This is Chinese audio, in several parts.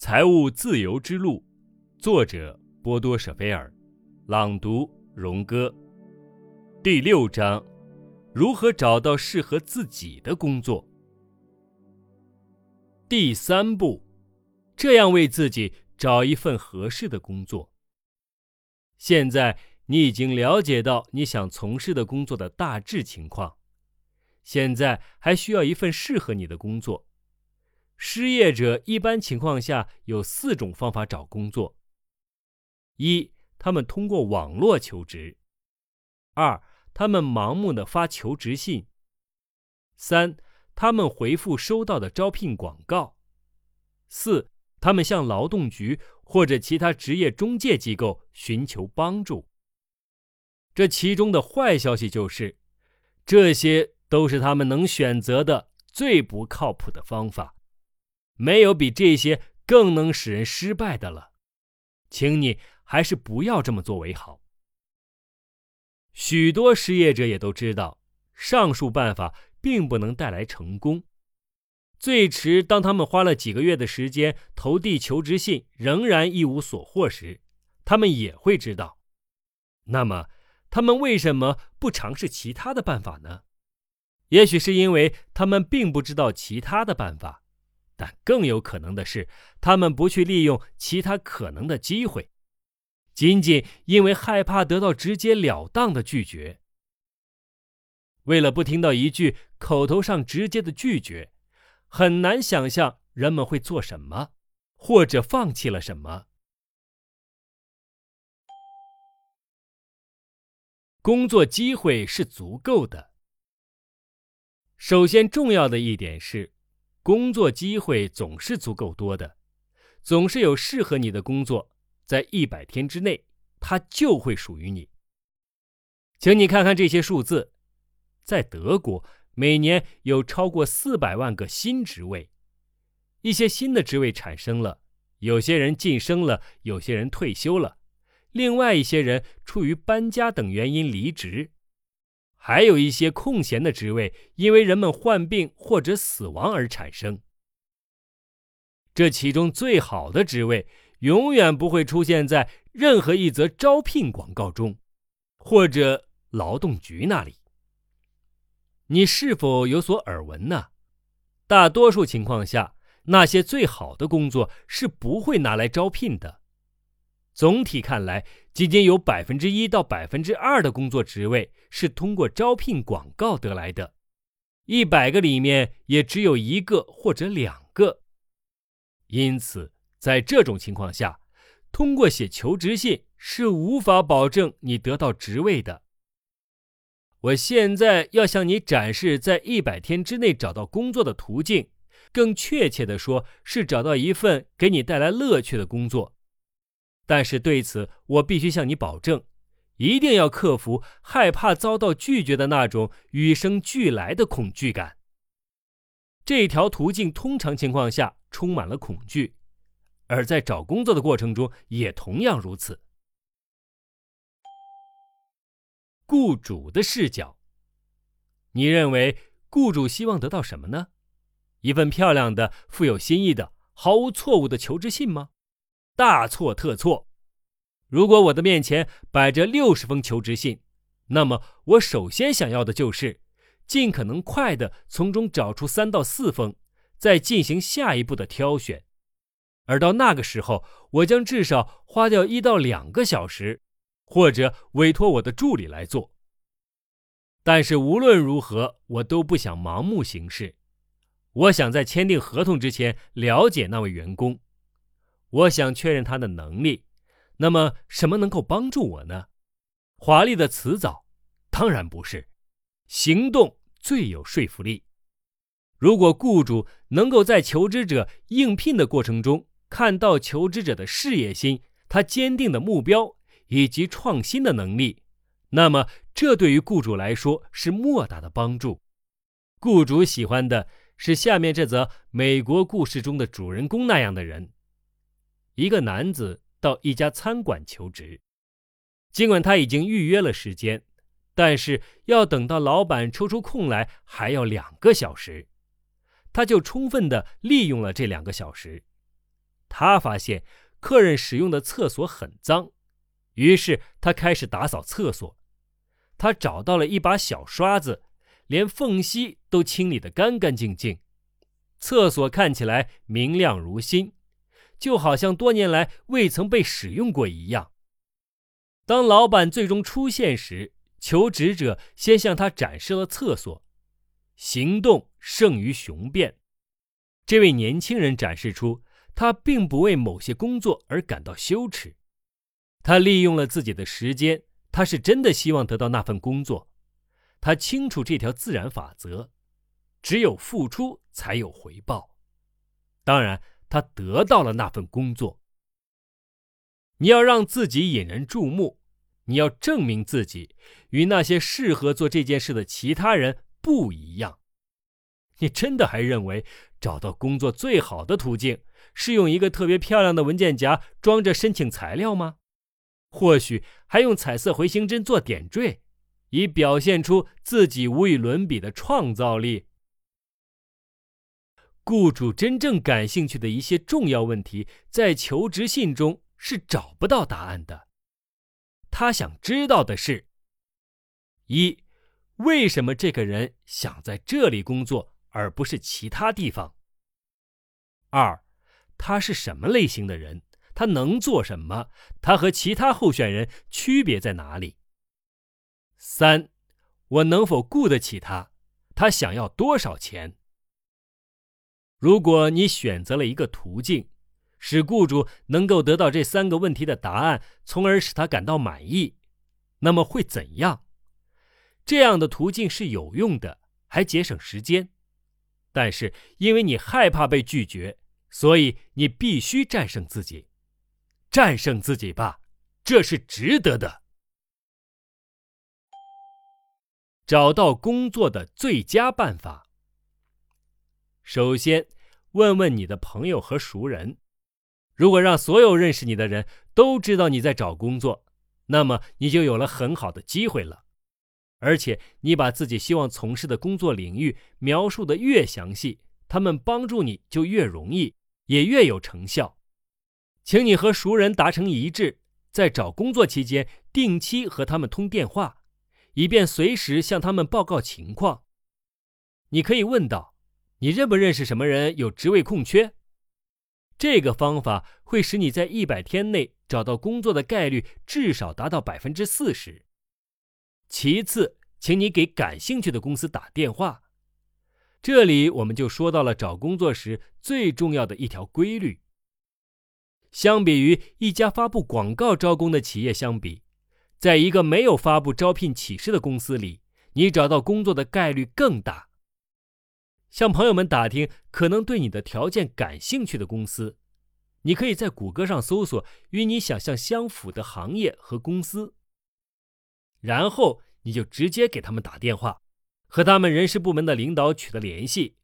财务自由之路，作者波多舍菲尔，朗读荣哥。第六章：如何找到适合自己的工作。第三步，这样为自己找一份合适的工作。现在你已经了解到你想从事的工作的大致情况，现在还需要一份适合你的工作。失业者一般情况下有四种方法找工作：一，他们通过网络求职；二，他们盲目的发求职信；三，他们回复收到的招聘广告；四，他们向劳动局或者其他职业中介机构寻求帮助。这其中的坏消息就是，这些都是他们能选择的最不靠谱的方法。没有比这些更能使人失败的了，请你还是不要这么做为好。许多失业者也都知道，上述办法并不能带来成功。最迟，当他们花了几个月的时间投递求职信，仍然一无所获时，他们也会知道。那么，他们为什么不尝试其他的办法呢？也许是因为他们并不知道其他的办法。但更有可能的是，他们不去利用其他可能的机会，仅仅因为害怕得到直截了当的拒绝。为了不听到一句口头上直接的拒绝，很难想象人们会做什么，或者放弃了什么。工作机会是足够的。首先，重要的一点是。工作机会总是足够多的，总是有适合你的工作，在一百天之内，它就会属于你。请你看看这些数字，在德国，每年有超过四百万个新职位，一些新的职位产生了，有些人晋升了，有些人退休了，另外一些人出于搬家等原因离职。还有一些空闲的职位，因为人们患病或者死亡而产生。这其中最好的职位，永远不会出现在任何一则招聘广告中，或者劳动局那里。你是否有所耳闻呢？大多数情况下，那些最好的工作是不会拿来招聘的。总体看来，仅仅有百分之一到百分之二的工作职位是通过招聘广告得来的，一百个里面也只有一个或者两个。因此，在这种情况下，通过写求职信是无法保证你得到职位的。我现在要向你展示在一百天之内找到工作的途径，更确切的说，是找到一份给你带来乐趣的工作。但是对此，我必须向你保证，一定要克服害怕遭到拒绝的那种与生俱来的恐惧感。这条途径通常情况下充满了恐惧，而在找工作的过程中也同样如此。雇主的视角，你认为雇主希望得到什么呢？一份漂亮的、富有新意的、毫无错误的求职信吗？大错特错！如果我的面前摆着六十封求职信，那么我首先想要的就是尽可能快的从中找出三到四封，再进行下一步的挑选。而到那个时候，我将至少花掉一到两个小时，或者委托我的助理来做。但是无论如何，我都不想盲目行事。我想在签订合同之前了解那位员工。我想确认他的能力，那么什么能够帮助我呢？华丽的辞藻，当然不是。行动最有说服力。如果雇主能够在求职者应聘的过程中看到求职者的事业心、他坚定的目标以及创新的能力，那么这对于雇主来说是莫大的帮助。雇主喜欢的是下面这则美国故事中的主人公那样的人。一个男子到一家餐馆求职，尽管他已经预约了时间，但是要等到老板抽出空来还要两个小时，他就充分的利用了这两个小时。他发现客人使用的厕所很脏，于是他开始打扫厕所。他找到了一把小刷子，连缝隙都清理得干干净净，厕所看起来明亮如新，就好像多年来未曾被使用过一样。当老板最终出现时，求职者先向他展示了厕所。行动胜于雄辩。这位年轻人展示出他并不为某些工作而感到羞耻。他利用了自己的时间，他是真的希望得到那份工作。他清楚这条自然法则：只有付出才有回报。当然，他得到了那份工作。你要让自己引人注目，你要证明自己与那些适合做这件事的其他人。不一样，你真的还认为找到工作最好的途径是用一个特别漂亮的文件夹装着申请材料吗？或许还用彩色回形针做点缀，以表现出自己无与伦比的创造力。雇主真正感兴趣的一些重要问题，在求职信中是找不到答案的。他想知道的是：一。为什么这个人想在这里工作，而不是其他地方？二，他是什么类型的人？他能做什么？他和其他候选人区别在哪里？三，我能否雇得起他？他想要多少钱？如果你选择了一个途径，使雇主能够得到这三个问题的答案，从而使他感到满意，那么会怎样？这样的途径是有用的，还节省时间，但是因为你害怕被拒绝，所以你必须战胜自己。战胜自己吧，这是值得的。找到工作的最佳办法。首先，问问你的朋友和熟人。如果让所有认识你的人都知道你在找工作，那么你就有了很好的机会了。而且，你把自己希望从事的工作领域描述的越详细，他们帮助你就越容易，也越有成效。请你和熟人达成一致，在找工作期间定期和他们通电话，以便随时向他们报告情况。你可以问道：“你认不认识什么人有职位空缺？”这个方法会使你在一百天内找到工作的概率至少达到百分之四十。其次，请你给感兴趣的公司打电话。这里我们就说到了找工作时最重要的一条规律。相比于一家发布广告招工的企业相比，在一个没有发布招聘启事的公司里，你找到工作的概率更大。向朋友们打听可能对你的条件感兴趣的公司，你可以在谷歌上搜索与你想象相符的行业和公司。然后你就直接给他们打电话，和他们人事部门的领导取得联系。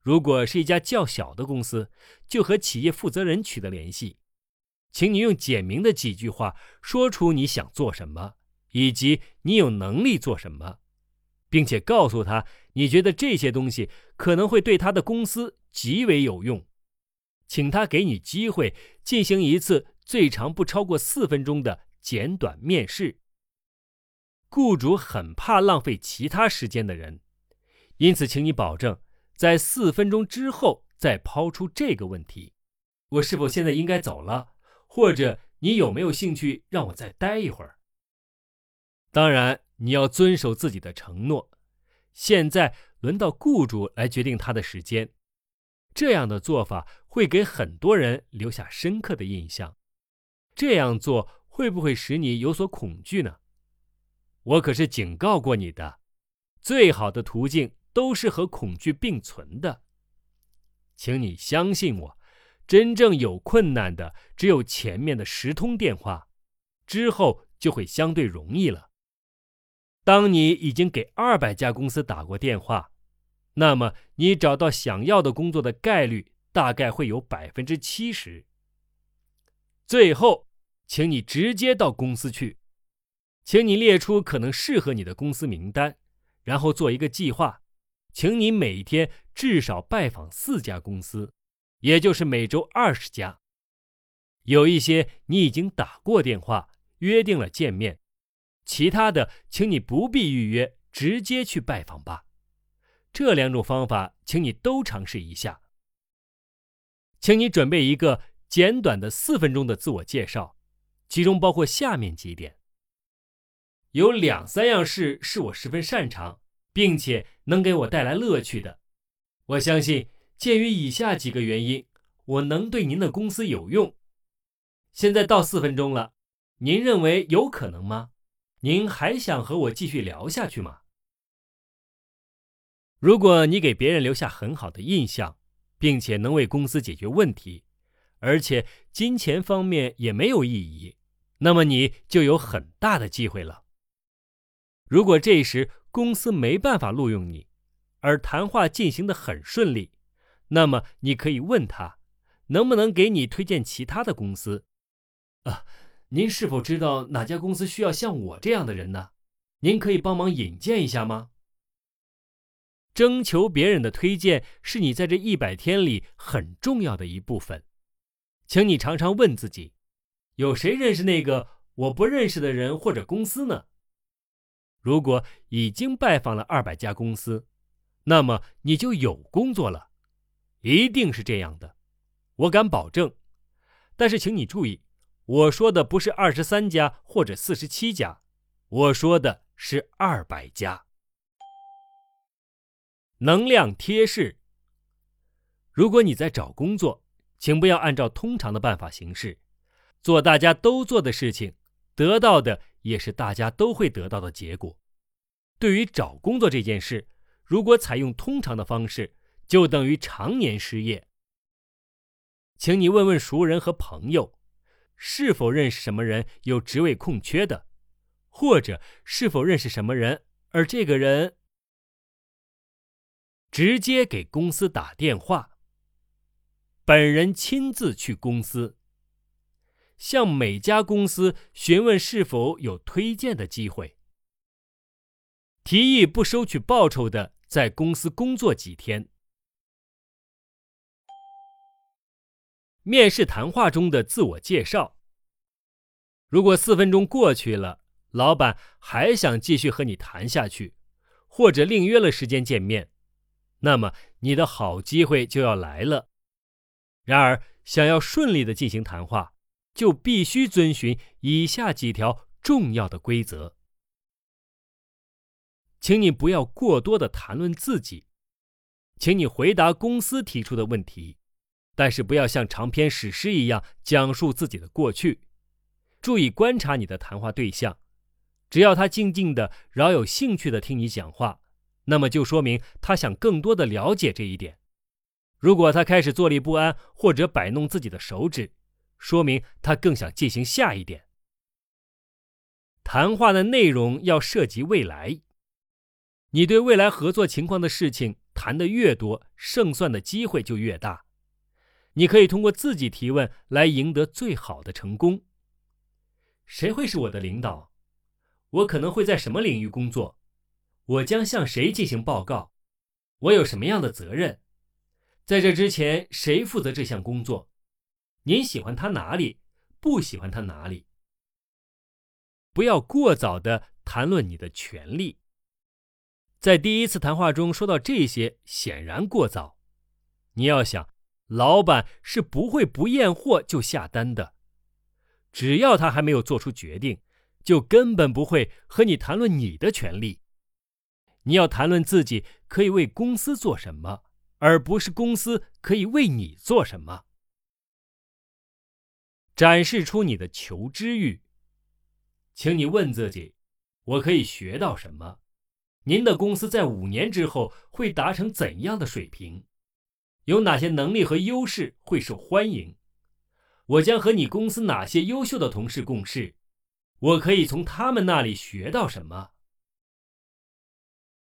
如果是一家较小的公司，就和企业负责人取得联系。请你用简明的几句话说出你想做什么，以及你有能力做什么，并且告诉他你觉得这些东西可能会对他的公司极为有用。请他给你机会进行一次最长不超过四分钟的简短面试。雇主很怕浪费其他时间的人，因此，请你保证在四分钟之后再抛出这个问题：我是否现在应该走了？或者你有没有兴趣让我再待一会儿？当然，你要遵守自己的承诺。现在轮到雇主来决定他的时间，这样的做法会给很多人留下深刻的印象。这样做会不会使你有所恐惧呢？我可是警告过你的，最好的途径都是和恐惧并存的。请你相信我，真正有困难的只有前面的十通电话，之后就会相对容易了。当你已经给二百家公司打过电话，那么你找到想要的工作的概率大概会有百分之七十。最后，请你直接到公司去。请你列出可能适合你的公司名单，然后做一个计划。请你每天至少拜访四家公司，也就是每周二十家。有一些你已经打过电话约定了见面，其他的请你不必预约，直接去拜访吧。这两种方法，请你都尝试一下。请你准备一个简短的四分钟的自我介绍，其中包括下面几点：有两三样事是我十分擅长，并且能给我带来乐趣的。我相信，鉴于以下几个原因，我能对您的公司有用。现在到四分钟了，您认为有可能吗？您还想和我继续聊下去吗？如果你给别人留下很好的印象，并且能为公司解决问题，而且金钱方面也没有异议，那么你就有很大的机会了。如果这时公司没办法录用你，而谈话进行的很顺利，那么你可以问他，能不能给你推荐其他的公司。啊，您是否知道哪家公司需要像我这样的人呢？您可以帮忙引荐一下吗？征求别人的推荐是你在这一百天里很重要的一部分，请你常常问自己：有谁认识那个我不认识的人或者公司呢？如果已经拜访了二百家公司，那么你就有工作了，一定是这样的，我敢保证。但是，请你注意，我说的不是二十三家或者四十七家，我说的是二百家。能量贴士：如果你在找工作，请不要按照通常的办法行事，做大家都做的事情，得到的也是大家都会得到的结果。对于找工作这件事，如果采用通常的方式，就等于常年失业。请你问问熟人和朋友，是否认识什么人有职位空缺的，或者是否认识什么人，而这个人。直接给公司打电话，本人亲自去公司，向每家公司询问是否有推荐的机会，提议不收取报酬的在公司工作几天。面试谈话中的自我介绍，如果四分钟过去了，老板还想继续和你谈下去，或者另约了时间见面。那么你的好机会就要来了。然而，想要顺利的进行谈话，就必须遵循以下几条重要的规则。请你不要过多的谈论自己，请你回答公司提出的问题，但是不要像长篇史诗一样讲述自己的过去。注意观察你的谈话对象，只要他静静的、饶有兴趣的听你讲话。那么就说明他想更多的了解这一点。如果他开始坐立不安或者摆弄自己的手指，说明他更想进行下一点。谈话的内容要涉及未来，你对未来合作情况的事情谈得越多，胜算的机会就越大。你可以通过自己提问来赢得最好的成功。谁会是我的领导？我可能会在什么领域工作？我将向谁进行报告？我有什么样的责任？在这之前，谁负责这项工作？您喜欢他哪里？不喜欢他哪里？不要过早的谈论你的权利。在第一次谈话中说到这些，显然过早。你要想，老板是不会不验货就下单的。只要他还没有做出决定，就根本不会和你谈论你的权利。你要谈论自己可以为公司做什么，而不是公司可以为你做什么。展示出你的求知欲，请你问自己：我可以学到什么？您的公司在五年之后会达成怎样的水平？有哪些能力和优势会受欢迎？我将和你公司哪些优秀的同事共事？我可以从他们那里学到什么？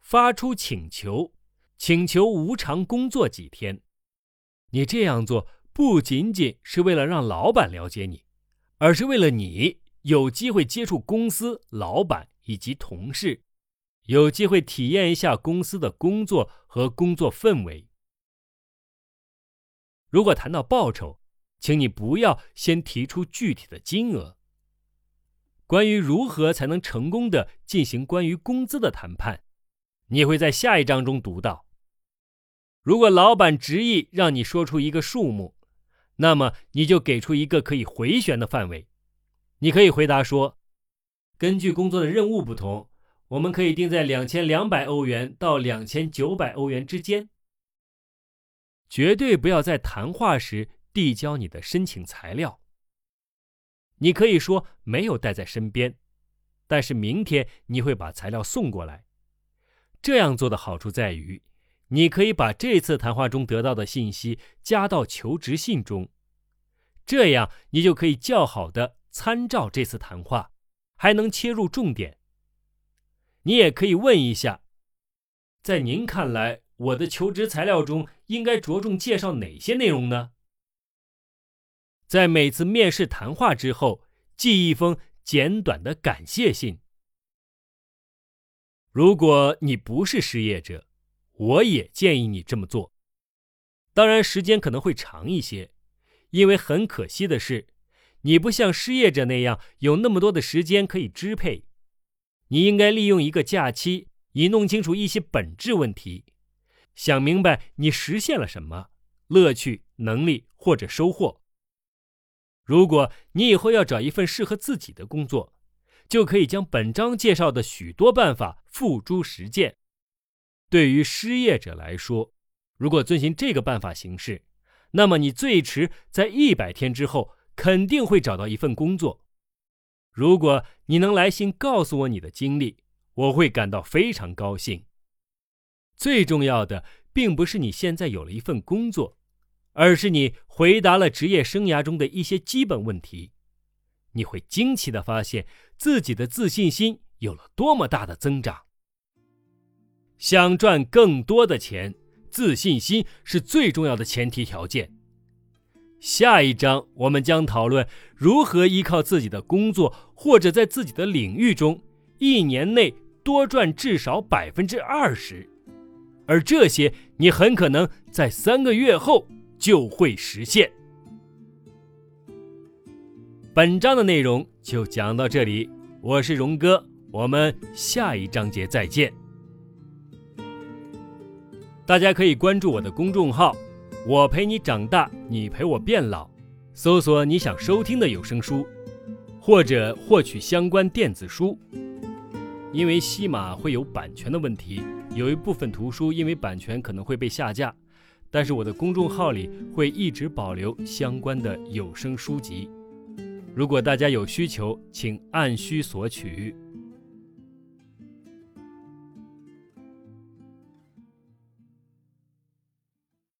发出请求，请求无偿工作几天。你这样做不仅仅是为了让老板了解你，而是为了你有机会接触公司、老板以及同事，有机会体验一下公司的工作和工作氛围。如果谈到报酬，请你不要先提出具体的金额。关于如何才能成功的进行关于工资的谈判，你会在下一章中读到。如果老板执意让你说出一个数目，那么你就给出一个可以回旋的范围。你可以回答说：“根据工作的任务不同，我们可以定在两千两百欧元到两千九百欧元之间。”绝对不要在谈话时递交你的申请材料。你可以说没有带在身边，但是明天你会把材料送过来。这样做的好处在于，你可以把这次谈话中得到的信息加到求职信中，这样你就可以较好的参照这次谈话，还能切入重点。你也可以问一下，在您看来，我的求职材料中应该着重介绍哪些内容呢？在每次面试谈话之后，寄一封简短的感谢信。如果你不是失业者，我也建议你这么做。当然，时间可能会长一些，因为很可惜的是，你不像失业者那样有那么多的时间可以支配。你应该利用一个假期，以弄清楚一些本质问题，想明白你实现了什么乐趣、能力或者收获。如果你以后要找一份适合自己的工作，就可以将本章介绍的许多办法付诸实践。对于失业者来说，如果遵循这个办法行事，那么你最迟在一百天之后肯定会找到一份工作。如果你能来信告诉我你的经历，我会感到非常高兴。最重要的，并不是你现在有了一份工作。而是你回答了职业生涯中的一些基本问题，你会惊奇的发现自己的自信心有了多么大的增长。想赚更多的钱，自信心是最重要的前提条件。下一章我们将讨论如何依靠自己的工作或者在自己的领域中一年内多赚至少百分之二十，而这些你很可能在三个月后。就会实现。本章的内容就讲到这里，我是荣哥，我们下一章节再见。大家可以关注我的公众号“我陪你长大，你陪我变老”，搜索你想收听的有声书，或者获取相关电子书。因为西马会有版权的问题，有一部分图书因为版权可能会被下架。但是我的公众号里会一直保留相关的有声书籍，如果大家有需求，请按需索取。